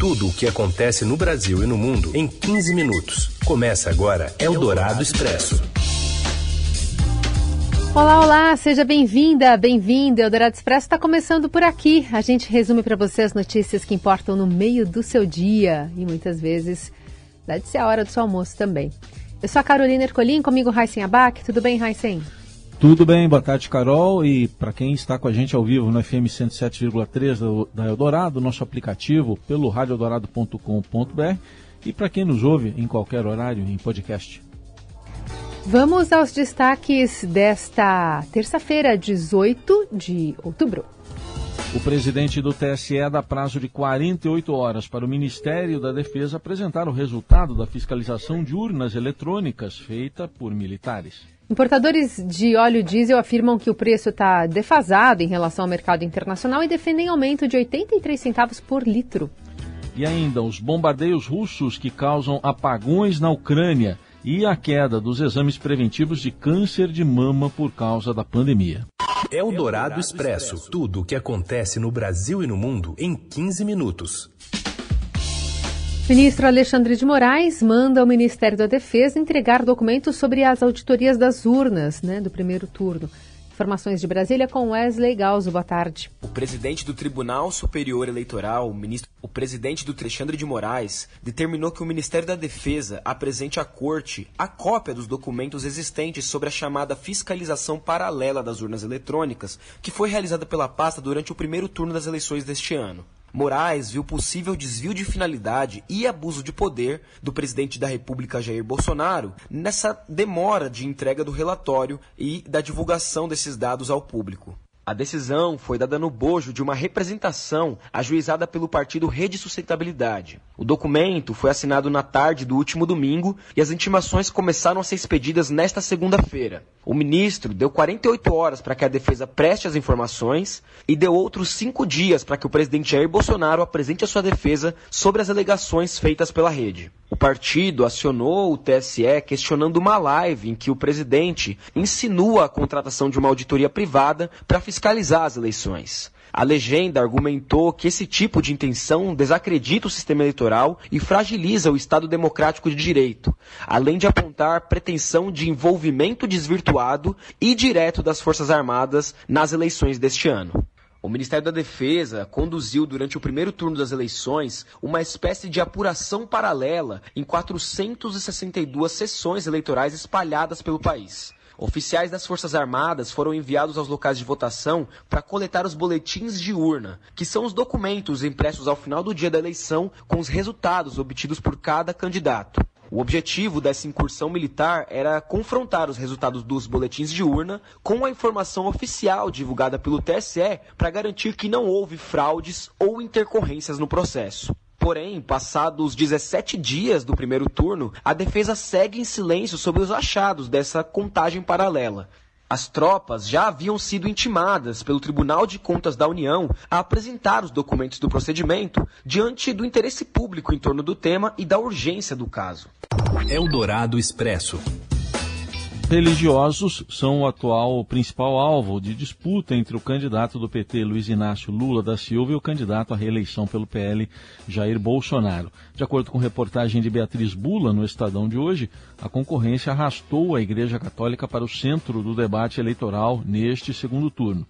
Tudo o que acontece no Brasil e no mundo em 15 minutos. Começa agora Eldorado Expresso. Olá, olá, seja bem-vinda, bem-vindo. Eldorado Expresso está começando por aqui. A gente resume para você as notícias que importam no meio do seu dia e muitas vezes deve ser a hora do seu almoço também. Eu sou a Carolina Ercolim, comigo Raíssen Abac. Tudo bem, Raíssen? Tudo bem, boa tarde, Carol. E para quem está com a gente ao vivo no FM 107,3 da Eldorado, nosso aplicativo pelo radioeldorado.com.br e para quem nos ouve em qualquer horário em podcast. Vamos aos destaques desta terça-feira, 18 de outubro. O presidente do TSE dá prazo de 48 horas para o Ministério da Defesa apresentar o resultado da fiscalização de urnas eletrônicas feita por militares. Importadores de óleo diesel afirmam que o preço está defasado em relação ao mercado internacional e defendem aumento de 83 centavos por litro. E ainda os bombardeios russos que causam apagões na Ucrânia e a queda dos exames preventivos de câncer de mama por causa da pandemia. É o Dourado Expresso. Tudo o que acontece no Brasil e no mundo em 15 minutos. Ministro Alexandre de Moraes manda ao Ministério da Defesa entregar documentos sobre as auditorias das urnas né, do primeiro turno. Informações de Brasília com Wesley Galzo. Boa tarde. O presidente do Tribunal Superior Eleitoral, o, ministro, o presidente do Alexandre de Moraes, determinou que o Ministério da Defesa apresente à Corte a cópia dos documentos existentes sobre a chamada fiscalização paralela das urnas eletrônicas, que foi realizada pela pasta durante o primeiro turno das eleições deste ano. Moraes viu possível desvio de finalidade e abuso de poder do presidente da República Jair Bolsonaro nessa demora de entrega do relatório e da divulgação desses dados ao público. A decisão foi dada no bojo de uma representação ajuizada pelo partido Rede Sustentabilidade. O documento foi assinado na tarde do último domingo e as intimações começaram a ser expedidas nesta segunda-feira. O ministro deu 48 horas para que a defesa preste as informações e deu outros cinco dias para que o presidente Jair Bolsonaro apresente a sua defesa sobre as alegações feitas pela rede. O partido acionou o TSE questionando uma live em que o presidente insinua a contratação de uma auditoria privada para fiscalizar as eleições. A legenda argumentou que esse tipo de intenção desacredita o sistema eleitoral e fragiliza o Estado democrático de direito, além de apontar pretensão de envolvimento desvirtuado e direto das Forças Armadas nas eleições deste ano. O Ministério da Defesa conduziu durante o primeiro turno das eleições uma espécie de apuração paralela em 462 sessões eleitorais espalhadas pelo país. Oficiais das Forças Armadas foram enviados aos locais de votação para coletar os boletins de urna, que são os documentos impressos ao final do dia da eleição com os resultados obtidos por cada candidato. O objetivo dessa incursão militar era confrontar os resultados dos boletins de urna com a informação oficial divulgada pelo TSE para garantir que não houve fraudes ou intercorrências no processo. Porém, passados 17 dias do primeiro turno, a defesa segue em silêncio sobre os achados dessa contagem paralela. As tropas já haviam sido intimadas pelo Tribunal de Contas da União a apresentar os documentos do procedimento diante do interesse público em torno do tema e da urgência do caso. Eldorado Expresso. Religiosos são o atual principal alvo de disputa entre o candidato do PT, Luiz Inácio Lula da Silva, e o candidato à reeleição pelo PL, Jair Bolsonaro. De acordo com reportagem de Beatriz Bula no Estadão de hoje, a concorrência arrastou a Igreja Católica para o centro do debate eleitoral neste segundo turno.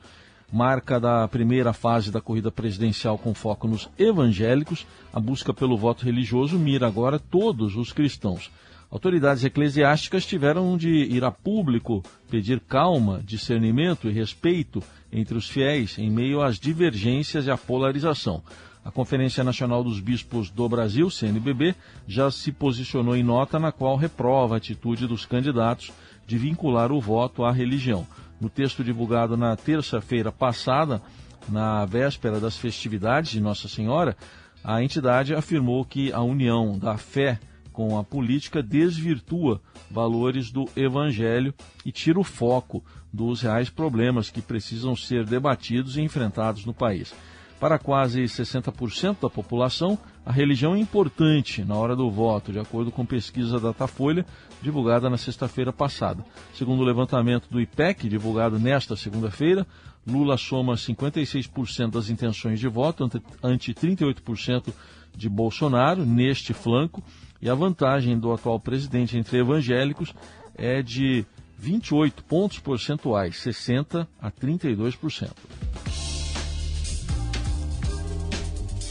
Marca da primeira fase da corrida presidencial com foco nos evangélicos, a busca pelo voto religioso mira agora todos os cristãos. Autoridades eclesiásticas tiveram de ir a público pedir calma, discernimento e respeito entre os fiéis em meio às divergências e à polarização. A Conferência Nacional dos Bispos do Brasil, CNBB, já se posicionou em nota na qual reprova a atitude dos candidatos de vincular o voto à religião. No texto divulgado na terça-feira passada, na véspera das festividades de Nossa Senhora, a entidade afirmou que a união da fé com a política desvirtua valores do evangelho e tira o foco dos reais problemas que precisam ser debatidos e enfrentados no país. Para quase 60% da população, a religião é importante na hora do voto, de acordo com pesquisa Datafolha, divulgada na sexta-feira passada. Segundo o levantamento do IPEC, divulgado nesta segunda-feira, Lula soma 56% das intenções de voto, ante 38% de Bolsonaro neste flanco e a vantagem do atual presidente entre evangélicos é de 28 pontos percentuais, 60 a 32%.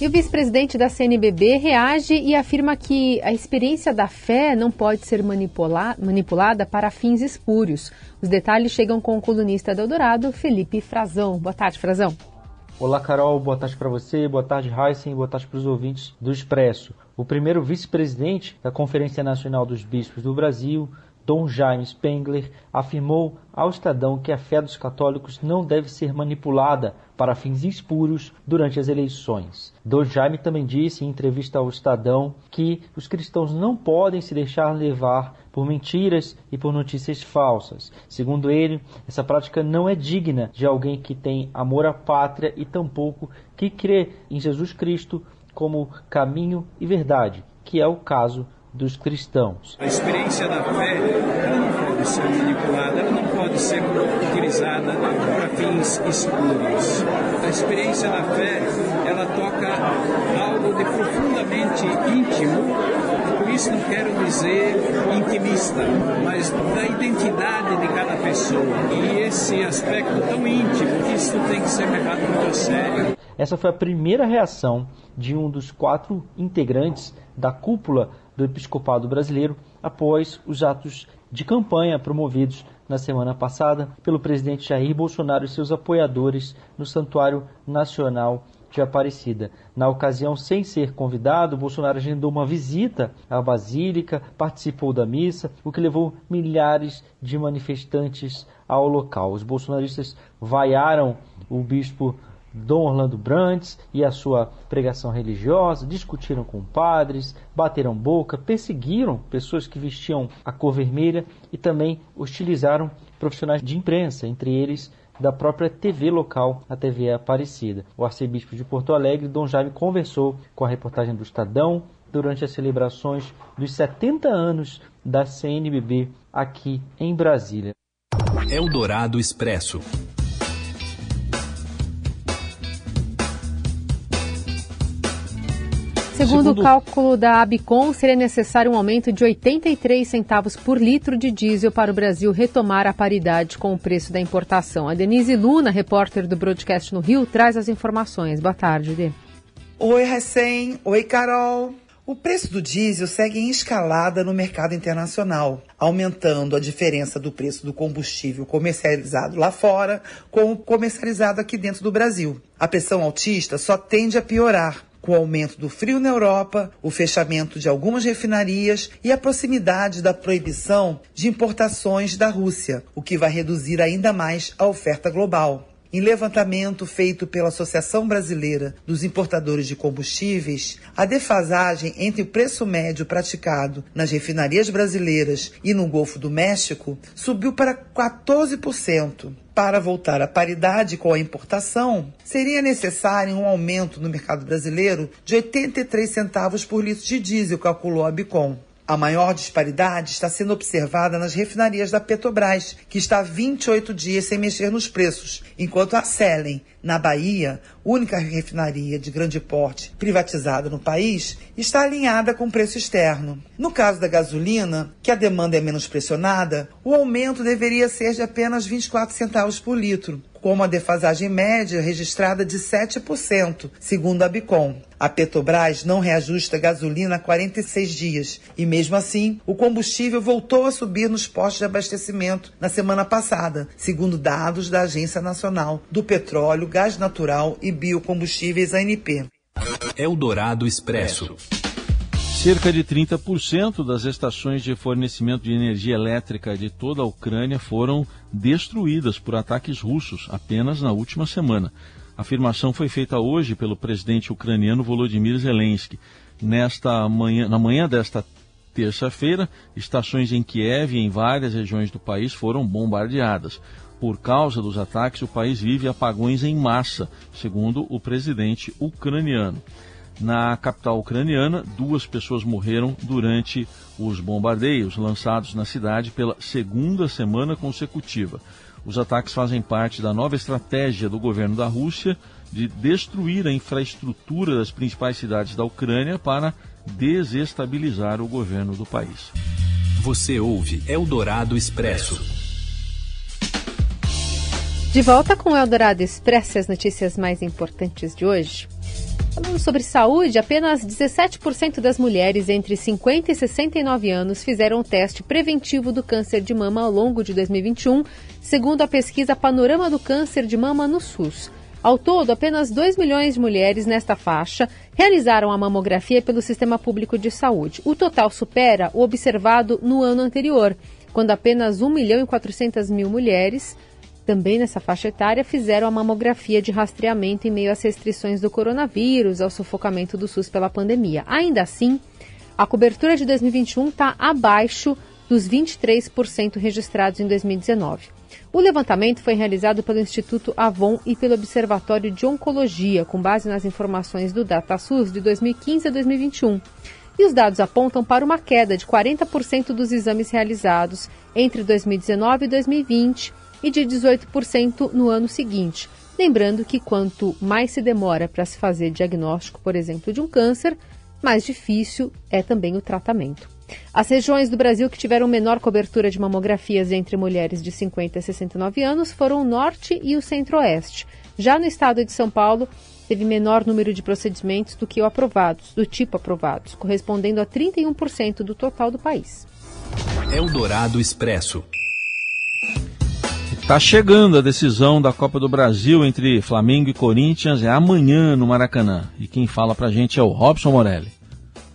E o vice-presidente da CNBB reage e afirma que a experiência da fé não pode ser manipula manipulada para fins espúrios. Os detalhes chegam com o colunista do Eldorado, Felipe Frazão. Boa tarde, Frazão. Olá, Carol. Boa tarde para você. Boa tarde, Heisen. Boa tarde para os ouvintes do Expresso. O primeiro vice-presidente da Conferência Nacional dos Bispos do Brasil, Dom Jaime Spengler afirmou ao Estadão que a fé dos católicos não deve ser manipulada para fins espúrios durante as eleições. Dom Jaime também disse em entrevista ao Estadão que os cristãos não podem se deixar levar por mentiras e por notícias falsas. Segundo ele, essa prática não é digna de alguém que tem amor à pátria e tampouco que crê em Jesus Cristo como caminho e verdade, que é o caso dos cristãos. A experiência da fé ela não pode ser manipulada, ela não pode ser utilizada para fins espúrios. A experiência da fé ela toca algo de profundamente íntimo. Por isso não quero dizer intimista, mas da identidade de cada pessoa. E esse aspecto tão íntimo, isso tem que ser levado muito a sério. Essa foi a primeira reação de um dos quatro integrantes da cúpula do Episcopado Brasileiro após os atos de campanha promovidos na semana passada pelo presidente Jair Bolsonaro e seus apoiadores no Santuário Nacional de Aparecida. Na ocasião, sem ser convidado, Bolsonaro agendou uma visita à Basílica, participou da missa, o que levou milhares de manifestantes ao local. Os bolsonaristas vaiaram o bispo Dom Orlando Brandes e a sua pregação religiosa, discutiram com padres, bateram boca, perseguiram pessoas que vestiam a cor vermelha e também hostilizaram profissionais de imprensa, entre eles da própria TV local, a TV Aparecida. O arcebispo de Porto Alegre, Dom Jaime, conversou com a reportagem do Estadão durante as celebrações dos 70 anos da CNBB aqui em Brasília. Eldorado Expresso. Segundo, o cálculo da Abicom, seria necessário um aumento de 83 centavos por litro de diesel para o Brasil retomar a paridade com o preço da importação. A Denise Luna, repórter do Broadcast no Rio, traz as informações. Boa tarde, Dê. Oi, Recém. Oi, Carol. O preço do diesel segue em escalada no mercado internacional, aumentando a diferença do preço do combustível comercializado lá fora com o comercializado aqui dentro do Brasil. A pressão altista só tende a piorar com o aumento do frio na Europa, o fechamento de algumas refinarias e a proximidade da proibição de importações da Rússia, o que vai reduzir ainda mais a oferta global. Em levantamento feito pela Associação Brasileira dos Importadores de Combustíveis, a defasagem entre o preço médio praticado nas refinarias brasileiras e no Golfo do México subiu para 14%. Para voltar à paridade com a importação, seria necessário um aumento no mercado brasileiro de 83 centavos por litro de diesel, calculou a Bicom. A maior disparidade está sendo observada nas refinarias da Petrobras, que está há 28 dias sem mexer nos preços, enquanto a Selen, na Bahia, única refinaria de grande porte privatizada no país, está alinhada com o preço externo. No caso da gasolina, que a demanda é menos pressionada, o aumento deveria ser de apenas 24 centavos por litro, com uma defasagem média registrada de 7%, segundo a Bicom. A Petrobras não reajusta gasolina há 46 dias e, mesmo assim, o combustível voltou a subir nos postos de abastecimento na semana passada, segundo dados da Agência Nacional do Petróleo, Gás Natural e Biocombustíveis ANP. Eldorado Expresso. Cerca de 30% das estações de fornecimento de energia elétrica de toda a Ucrânia foram destruídas por ataques russos apenas na última semana. A afirmação foi feita hoje pelo presidente ucraniano Volodymyr Zelensky. Nesta manhã, na manhã desta terça-feira, estações em Kiev e em várias regiões do país foram bombardeadas. Por causa dos ataques, o país vive apagões em massa, segundo o presidente ucraniano. Na capital ucraniana, duas pessoas morreram durante os bombardeios lançados na cidade pela segunda semana consecutiva. Os ataques fazem parte da nova estratégia do governo da Rússia de destruir a infraestrutura das principais cidades da Ucrânia para desestabilizar o governo do país. Você ouve Eldorado Expresso. De volta com o Eldorado Expresso, as notícias mais importantes de hoje. Falando sobre saúde, apenas 17% das mulheres entre 50 e 69 anos fizeram o teste preventivo do câncer de mama ao longo de 2021, segundo a pesquisa Panorama do Câncer de Mama no SUS. Ao todo, apenas 2 milhões de mulheres nesta faixa realizaram a mamografia pelo Sistema Público de Saúde. O total supera o observado no ano anterior, quando apenas 1 milhão e 400 mil mulheres, também nessa faixa etária, fizeram a mamografia de rastreamento em meio às restrições do coronavírus, ao sufocamento do SUS pela pandemia. Ainda assim, a cobertura de 2021 está abaixo dos 23% registrados em 2019. O levantamento foi realizado pelo Instituto Avon e pelo Observatório de Oncologia, com base nas informações do DataSUS de 2015 a 2021. E os dados apontam para uma queda de 40% dos exames realizados entre 2019 e 2020 e de 18% no ano seguinte. Lembrando que quanto mais se demora para se fazer diagnóstico, por exemplo, de um câncer, mais difícil é também o tratamento. As regiões do Brasil que tiveram menor cobertura de mamografias entre mulheres de 50 a 69 anos foram o Norte e o Centro-Oeste. Já no estado de São Paulo, teve menor número de procedimentos do que o aprovados, do tipo aprovados, correspondendo a 31% do total do país. Eldorado Expresso. Está chegando a decisão da Copa do Brasil entre Flamengo e Corinthians, é amanhã no Maracanã. E quem fala pra gente é o Robson Morelli.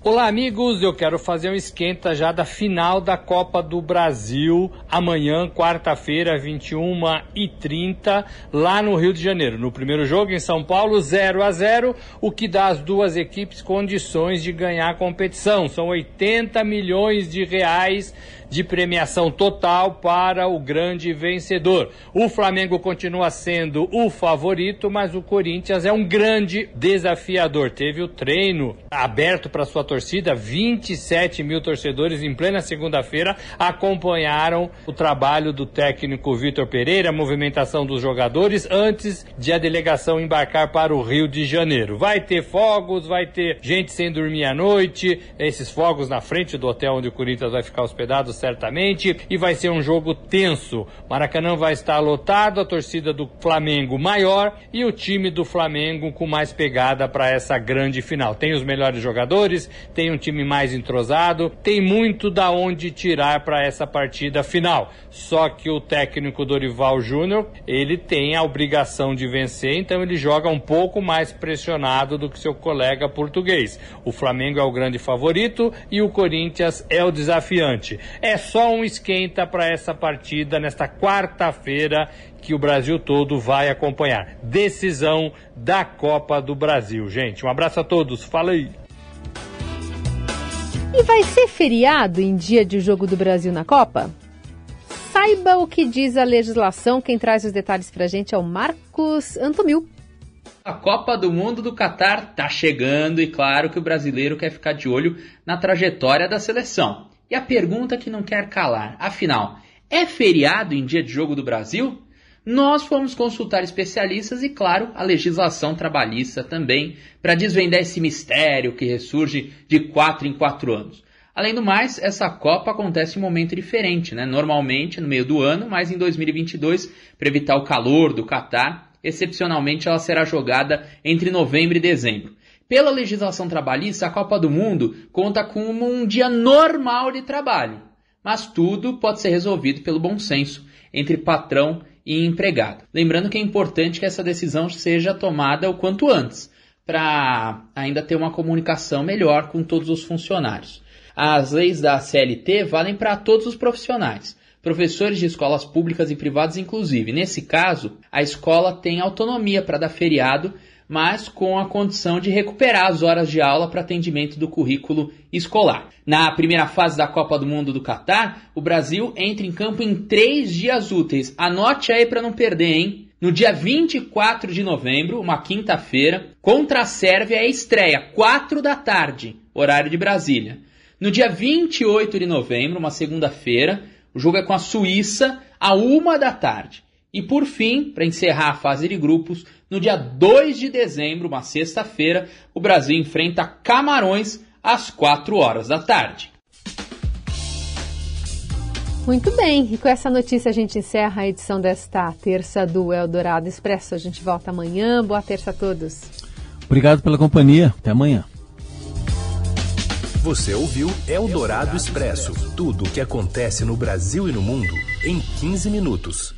Olá, amigos. Eu quero fazer um esquenta já da final da Copa do Brasil amanhã, quarta-feira, 21h30, lá no Rio de Janeiro. No primeiro jogo em São Paulo, 0 a 0 o que dá às duas equipes condições de ganhar a competição. São 80 milhões de reais de premiação total para o grande vencedor. O Flamengo continua sendo o favorito, mas o Corinthians é um grande desafiador. Teve o treino aberto para sua torcida, 27 mil torcedores em plena segunda-feira acompanharam o trabalho do técnico Vitor Pereira, a movimentação dos jogadores antes de a delegação embarcar para o Rio de Janeiro. Vai ter fogos, vai ter gente sem dormir à noite, esses fogos na frente do hotel onde o Corinthians vai ficar hospedado certamente, e vai ser um jogo tenso. Maracanã vai estar lotado, a torcida do Flamengo maior e o time do Flamengo com mais pegada para essa grande final. Tem os melhores jogadores, tem um time mais entrosado, tem muito da onde tirar para essa partida final. Só que o técnico Dorival Júnior, ele tem a obrigação de vencer, então ele joga um pouco mais pressionado do que seu colega português. O Flamengo é o grande favorito e o Corinthians é o desafiante. É só um esquenta para essa partida nesta quarta-feira que o Brasil todo vai acompanhar. Decisão da Copa do Brasil, gente. Um abraço a todos. Fala aí. E vai ser feriado em dia de jogo do Brasil na Copa? Saiba o que diz a legislação. Quem traz os detalhes para a gente é o Marcos Antomil. A Copa do Mundo do Catar tá chegando e claro que o brasileiro quer ficar de olho na trajetória da seleção. E a pergunta que não quer calar, afinal, é feriado em dia de jogo do Brasil? Nós fomos consultar especialistas e, claro, a legislação trabalhista também, para desvendar esse mistério que ressurge de quatro em quatro anos. Além do mais, essa Copa acontece em um momento diferente, né? Normalmente no meio do ano, mas em 2022, para evitar o calor do Catar, excepcionalmente ela será jogada entre novembro e dezembro. Pela legislação trabalhista, a Copa do Mundo conta com um dia normal de trabalho, mas tudo pode ser resolvido pelo bom senso entre patrão e empregado. Lembrando que é importante que essa decisão seja tomada o quanto antes, para ainda ter uma comunicação melhor com todos os funcionários. As leis da CLT valem para todos os profissionais, professores de escolas públicas e privadas inclusive. Nesse caso, a escola tem autonomia para dar feriado mas com a condição de recuperar as horas de aula para atendimento do currículo escolar. Na primeira fase da Copa do Mundo do Catar, o Brasil entra em campo em três dias úteis. Anote aí para não perder, hein? No dia 24 de novembro, uma quinta-feira, contra a Sérvia é estreia, 4 da tarde, horário de Brasília. No dia 28 de novembro, uma segunda-feira, o jogo é com a Suíça, a 1 da tarde. E por fim, para encerrar a fase de grupos, no dia 2 de dezembro, uma sexta-feira, o Brasil enfrenta Camarões às 4 horas da tarde. Muito bem, e com essa notícia a gente encerra a edição desta terça do Eldorado Expresso. A gente volta amanhã. Boa terça a todos. Obrigado pela companhia. Até amanhã. Você ouviu Eldorado Expresso tudo o que acontece no Brasil e no mundo em 15 minutos.